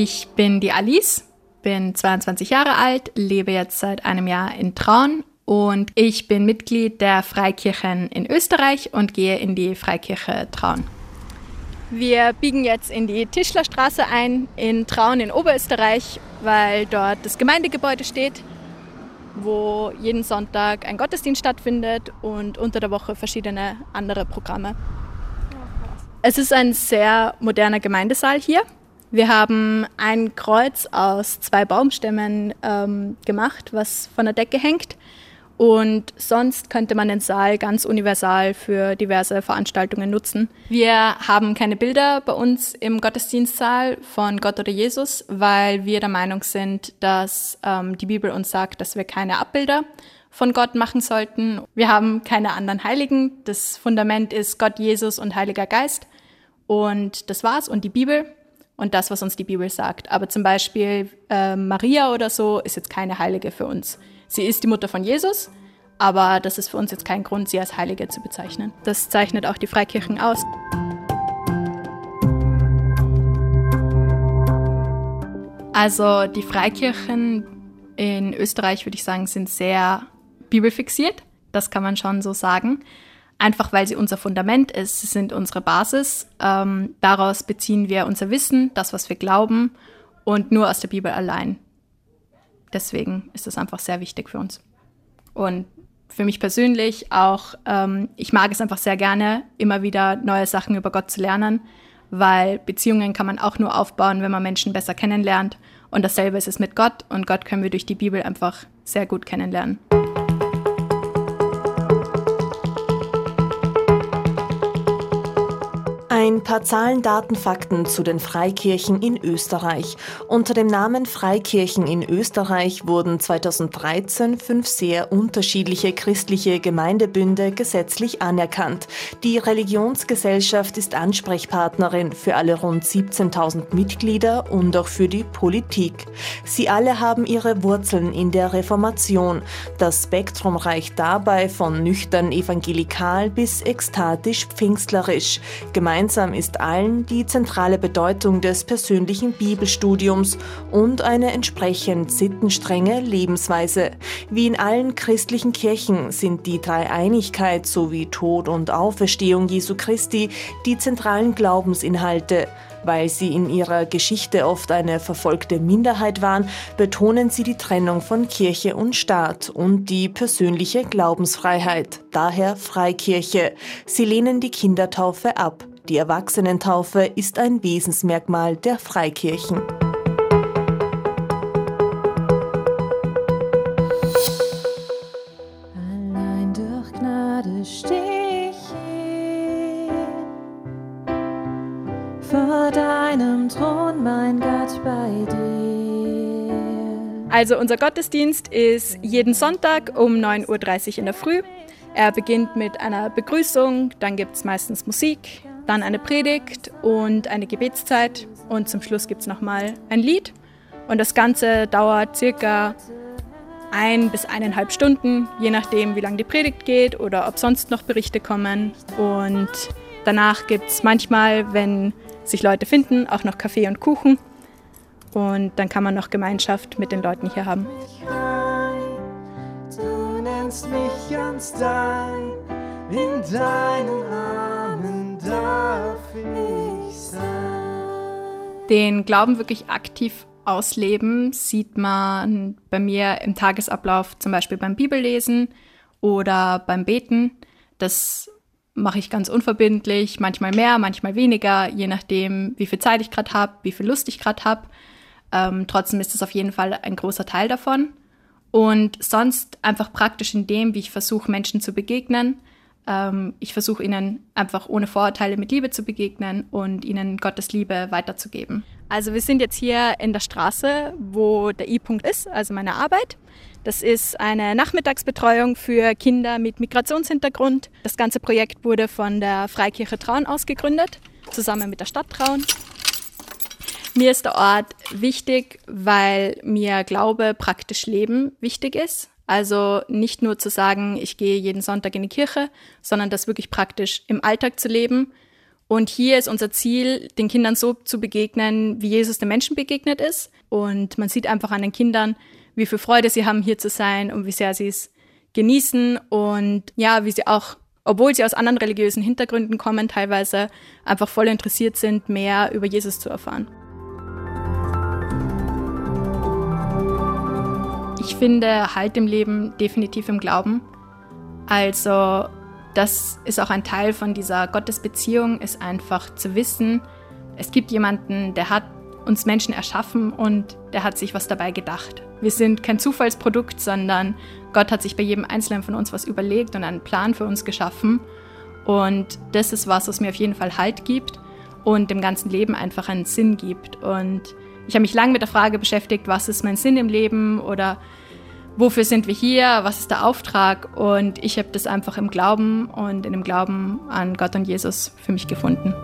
Ich bin die Alice, bin 22 Jahre alt, lebe jetzt seit einem Jahr in Traun und ich bin Mitglied der Freikirchen in Österreich und gehe in die Freikirche Traun. Wir biegen jetzt in die Tischlerstraße ein in Traun in Oberösterreich, weil dort das Gemeindegebäude steht, wo jeden Sonntag ein Gottesdienst stattfindet und unter der Woche verschiedene andere Programme. Es ist ein sehr moderner Gemeindesaal hier. Wir haben ein Kreuz aus zwei Baumstämmen ähm, gemacht, was von der Decke hängt. Und sonst könnte man den Saal ganz universal für diverse Veranstaltungen nutzen. Wir haben keine Bilder bei uns im Gottesdienstsaal von Gott oder Jesus, weil wir der Meinung sind, dass ähm, die Bibel uns sagt, dass wir keine Abbilder von Gott machen sollten. Wir haben keine anderen Heiligen. Das Fundament ist Gott, Jesus und Heiliger Geist. Und das war's. Und die Bibel und das, was uns die Bibel sagt. Aber zum Beispiel äh, Maria oder so ist jetzt keine Heilige für uns. Sie ist die Mutter von Jesus, aber das ist für uns jetzt kein Grund, sie als Heilige zu bezeichnen. Das zeichnet auch die Freikirchen aus. Also die Freikirchen in Österreich, würde ich sagen, sind sehr bibelfixiert. Das kann man schon so sagen. Einfach weil sie unser Fundament ist, sie sind unsere Basis. Ähm, daraus beziehen wir unser Wissen, das, was wir glauben und nur aus der Bibel allein deswegen ist das einfach sehr wichtig für uns. Und für mich persönlich auch, ähm, ich mag es einfach sehr gerne, immer wieder neue Sachen über Gott zu lernen, weil Beziehungen kann man auch nur aufbauen, wenn man Menschen besser kennenlernt. Und dasselbe ist es mit Gott und Gott können wir durch die Bibel einfach sehr gut kennenlernen. Ein paar Zahlen, Daten, Fakten zu den Freikirchen in Österreich. Unter dem Namen Freikirchen in Österreich wurden 2013 fünf sehr unterschiedliche christliche Gemeindebünde gesetzlich anerkannt. Die Religionsgesellschaft ist Ansprechpartnerin für alle rund 17.000 Mitglieder und auch für die Politik. Sie alle haben ihre Wurzeln in der Reformation. Das Spektrum reicht dabei von nüchtern evangelikal bis ekstatisch pfingstlerisch. Gemeinsam Gemeinsam ist allen die zentrale Bedeutung des persönlichen Bibelstudiums und eine entsprechend sittenstrenge Lebensweise. Wie in allen christlichen Kirchen sind die Dreieinigkeit sowie Tod und Auferstehung Jesu Christi die zentralen Glaubensinhalte. Weil sie in ihrer Geschichte oft eine verfolgte Minderheit waren, betonen sie die Trennung von Kirche und Staat und die persönliche Glaubensfreiheit, daher Freikirche. Sie lehnen die Kindertaufe ab. Die Erwachsenentaufe ist ein Wesensmerkmal der Freikirchen. Allein durch Gnade steh ich hier vor deinem Thron, mein Gott, bei dir. Also unser Gottesdienst ist jeden Sonntag um 9.30 Uhr in der Früh. Er beginnt mit einer Begrüßung, dann gibt es meistens Musik, dann eine Predigt und eine Gebetszeit und zum Schluss gibt es nochmal ein Lied. Und das Ganze dauert circa ein bis eineinhalb Stunden, je nachdem, wie lange die Predigt geht oder ob sonst noch Berichte kommen. Und danach gibt es manchmal, wenn sich Leute finden, auch noch Kaffee und Kuchen. Und dann kann man noch Gemeinschaft mit den Leuten hier haben. Du nennst mich ganz dein in deinen Armen darf ich sein. Den Glauben wirklich aktiv ausleben sieht man bei mir im Tagesablauf, zum Beispiel beim Bibellesen oder beim Beten. Das mache ich ganz unverbindlich, manchmal mehr, manchmal weniger, je nachdem, wie viel Zeit ich gerade habe, wie viel Lust ich gerade habe. Ähm, trotzdem ist es auf jeden Fall ein großer Teil davon. Und sonst einfach praktisch in dem, wie ich versuche, Menschen zu begegnen. Ähm, ich versuche ihnen einfach ohne Vorurteile mit Liebe zu begegnen und ihnen Gottes Liebe weiterzugeben. Also wir sind jetzt hier in der Straße, wo der I-Punkt ist, also meine Arbeit. Das ist eine Nachmittagsbetreuung für Kinder mit Migrationshintergrund. Das ganze Projekt wurde von der Freikirche Traun ausgegründet, zusammen mit der Stadt Traun. Mir ist der Ort wichtig, weil mir Glaube, praktisch Leben wichtig ist. Also nicht nur zu sagen, ich gehe jeden Sonntag in die Kirche, sondern das wirklich praktisch im Alltag zu leben. Und hier ist unser Ziel, den Kindern so zu begegnen, wie Jesus den Menschen begegnet ist. Und man sieht einfach an den Kindern, wie viel Freude sie haben, hier zu sein und wie sehr sie es genießen und ja, wie sie auch, obwohl sie aus anderen religiösen Hintergründen kommen, teilweise einfach voll interessiert sind, mehr über Jesus zu erfahren. Ich finde Halt im Leben definitiv im Glauben. Also das ist auch ein Teil von dieser Gottesbeziehung, ist einfach zu wissen, es gibt jemanden, der hat uns Menschen erschaffen und der hat sich was dabei gedacht. Wir sind kein Zufallsprodukt, sondern Gott hat sich bei jedem Einzelnen von uns was überlegt und einen Plan für uns geschaffen. Und das ist was, was mir auf jeden Fall Halt gibt und dem ganzen Leben einfach einen Sinn gibt. Und ich habe mich lange mit der Frage beschäftigt, was ist mein Sinn im Leben oder wofür sind wir hier, was ist der Auftrag. Und ich habe das einfach im Glauben und in dem Glauben an Gott und Jesus für mich gefunden.